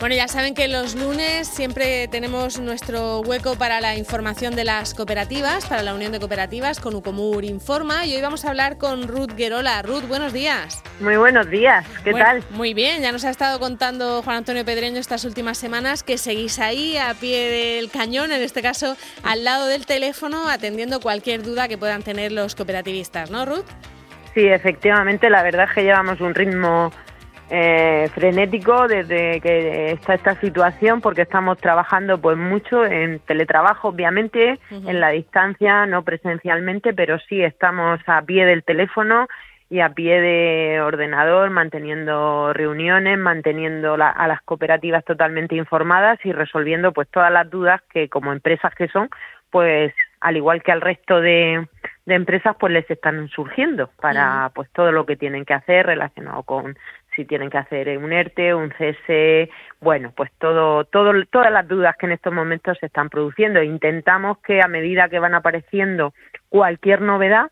Bueno, ya saben que los lunes siempre tenemos nuestro hueco para la información de las cooperativas, para la Unión de Cooperativas con Ucomur Informa y hoy vamos a hablar con Ruth Guerola. Ruth, buenos días. Muy buenos días, ¿qué tal? Muy bien, ya nos ha estado contando Juan Antonio Pedreño estas últimas semanas que seguís ahí a pie del cañón, en este caso al lado del teléfono, atendiendo cualquier duda que puedan tener los cooperativistas, ¿no, Ruth? Sí, efectivamente, la verdad es que llevamos un ritmo eh, frenético desde que está esta situación porque estamos trabajando pues mucho en teletrabajo obviamente en la distancia no presencialmente pero sí estamos a pie del teléfono y a pie de ordenador manteniendo reuniones manteniendo a las cooperativas totalmente informadas y resolviendo pues todas las dudas que como empresas que son pues al igual que al resto de, empresas pues les están surgiendo para pues todo lo que tienen que hacer relacionado con si tienen que hacer un ERTE, un cese, bueno, pues todo, todo, todas las dudas que en estos momentos se están produciendo. Intentamos que a medida que van apareciendo cualquier novedad,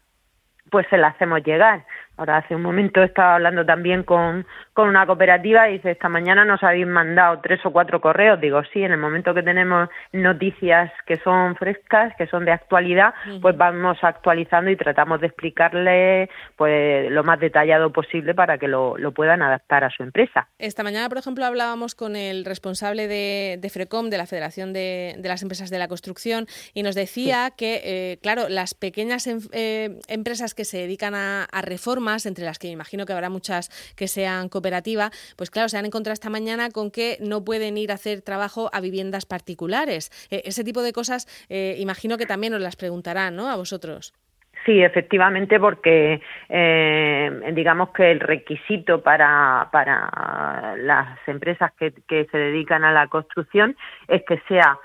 pues se la hacemos llegar. Ahora hace un momento estaba hablando también con, con una cooperativa y dice, esta mañana nos habéis mandado tres o cuatro correos. Digo, sí, en el momento que tenemos noticias que son frescas, que son de actualidad, pues vamos actualizando y tratamos de explicarle pues lo más detallado posible para que lo, lo puedan adaptar a su empresa. Esta mañana, por ejemplo, hablábamos con el responsable de, de FRECOM, de la Federación de, de, las Empresas de la Construcción, y nos decía que, eh, claro, las pequeñas em, eh, empresas que se dedican a, a reformas, entre las que me imagino que habrá muchas que sean cooperativa, pues claro, se han encontrado esta mañana con que no pueden ir a hacer trabajo a viviendas particulares. Eh, ese tipo de cosas, eh, imagino que también os las preguntarán, ¿no? A vosotros. Sí, efectivamente, porque eh, digamos que el requisito para, para las empresas que, que se dedican a la construcción es que sea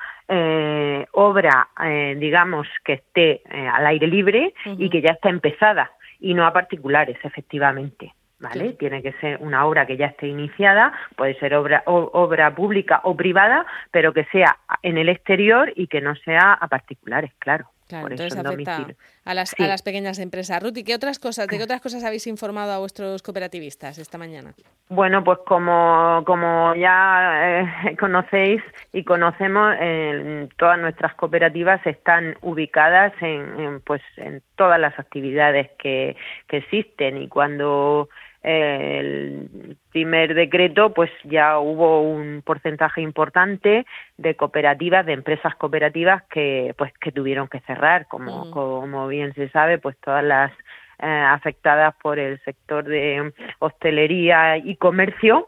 obra, digamos, que esté al aire libre y que ya está empezada y no a particulares, efectivamente. ¿Vale? Tiene que ser una obra que ya esté iniciada, puede ser obra, obra pública o privada, pero que sea en el exterior y que no sea a particulares, claro. Claro, entonces afecta a las, a las pequeñas empresas. Ruti, ¿qué otras cosas, ¿de qué otras cosas habéis informado a vuestros cooperativistas esta mañana? Bueno, pues como, como ya eh, conocéis y conocemos, todas nuestras cooperativas están ubicadas en, pues, en todas las actividades que, que existen y cuando el primer decreto, pues ya hubo un porcentaje importante de cooperativas, de empresas cooperativas que, pues, que tuvieron que cerrar, como, mm. como bien se sabe, pues todas las eh, afectadas por el sector de hostelería y comercio,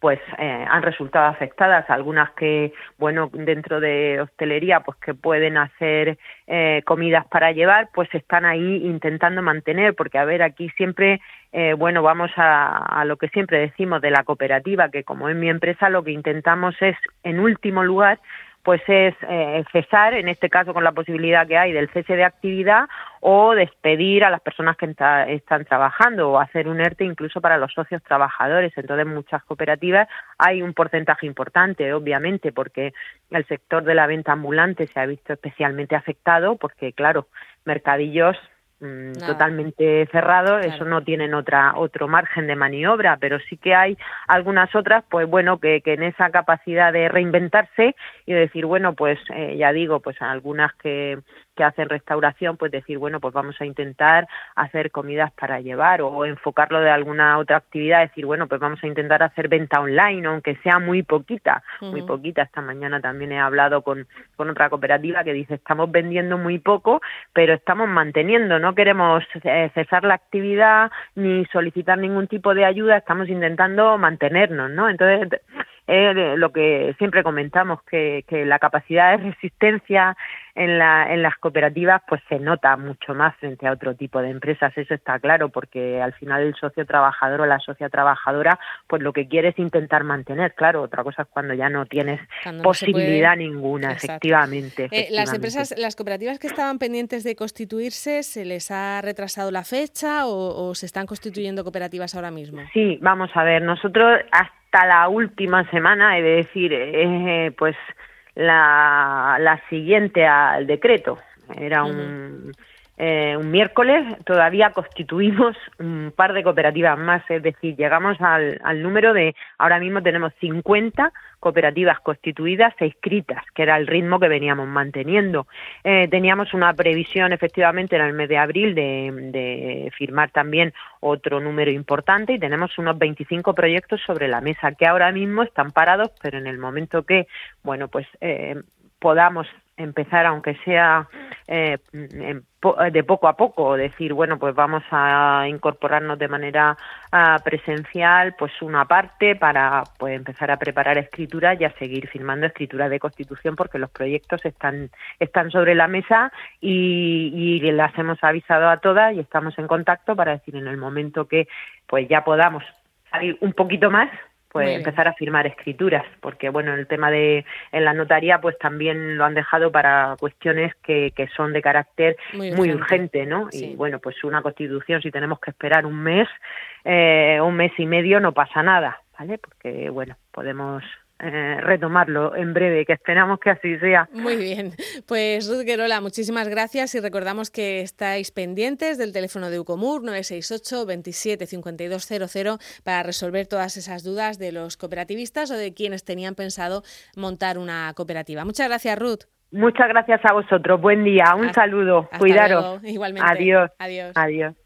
pues eh, han resultado afectadas. Algunas que bueno dentro de hostelería pues que pueden hacer eh, comidas para llevar pues están ahí intentando mantener porque a ver aquí siempre eh, bueno vamos a, a lo que siempre decimos de la cooperativa que como es mi empresa lo que intentamos es en último lugar pues es eh, cesar, en este caso con la posibilidad que hay del cese de actividad o despedir a las personas que están trabajando o hacer un ERTE incluso para los socios trabajadores. Entonces, en muchas cooperativas hay un porcentaje importante, obviamente, porque el sector de la venta ambulante se ha visto especialmente afectado porque, claro, mercadillos Mm, totalmente cerrado, eso no tienen otra otro margen de maniobra, pero sí que hay algunas otras, pues bueno, que, que en esa capacidad de reinventarse y decir, bueno, pues eh, ya digo, pues algunas que que hacen restauración, pues decir, bueno, pues vamos a intentar hacer comidas para llevar o enfocarlo de alguna otra actividad, decir, bueno, pues vamos a intentar hacer venta online, aunque sea muy poquita, muy poquita. Esta mañana también he hablado con, con otra cooperativa que dice, estamos vendiendo muy poco, pero estamos manteniendo, no queremos eh, cesar la actividad ni solicitar ningún tipo de ayuda, estamos intentando mantenernos, ¿no? Entonces, eh, lo que siempre comentamos, que, que la capacidad de resistencia en, la, en las cooperativas pues se nota mucho más frente a otro tipo de empresas, eso está claro, porque al final el socio trabajador o la socia trabajadora pues lo que quiere es intentar mantener, claro, otra cosa es cuando ya no tienes posibilidad ninguna, efectivamente, eh, las empresas, las cooperativas que estaban pendientes de constituirse, ¿se les ha retrasado la fecha o, se están constituyendo cooperativas ahora mismo? Sí, vamos a ver, nosotros hasta la última semana, he de decir, eh, pues la, la siguiente al decreto. Era un, eh, un miércoles todavía constituimos un par de cooperativas más, es decir, llegamos al, al número de, ahora mismo tenemos 50 cooperativas constituidas e inscritas, que era el ritmo que veníamos manteniendo. Eh, teníamos una previsión efectivamente en el mes de abril de, de, firmar también otro número importante y tenemos unos 25 proyectos sobre la mesa que ahora mismo están parados, pero en el momento que, bueno, pues eh, podamos empezar, aunque sea eh, de poco a poco, decir, bueno, pues vamos a incorporarnos de manera ah, presencial, pues una parte para pues empezar a preparar escritura y a seguir firmando escritura de constitución, porque los proyectos están están sobre la mesa y, y las hemos avisado a todas y estamos en contacto para decir en el momento que pues ya podamos salir un poquito más pues empezar a firmar escrituras, porque bueno, el tema de en la notaría pues también lo han dejado para cuestiones que, que son de carácter muy urgente, ¿no? Y bueno, pues una constitución si tenemos que esperar un mes, eh, un mes y medio no pasa nada, ¿vale? Porque bueno, podemos eh, retomarlo en breve, que esperamos que así sea. Muy bien, pues Ruth Guerola, muchísimas gracias y recordamos que estáis pendientes del teléfono de Ucomur 968 27 5200 para resolver todas esas dudas de los cooperativistas o de quienes tenían pensado montar una cooperativa. Muchas gracias, Ruth. Muchas gracias a vosotros. Buen día. Un saludo. Cuidaros. Igualmente. Adiós. Adiós. Adiós.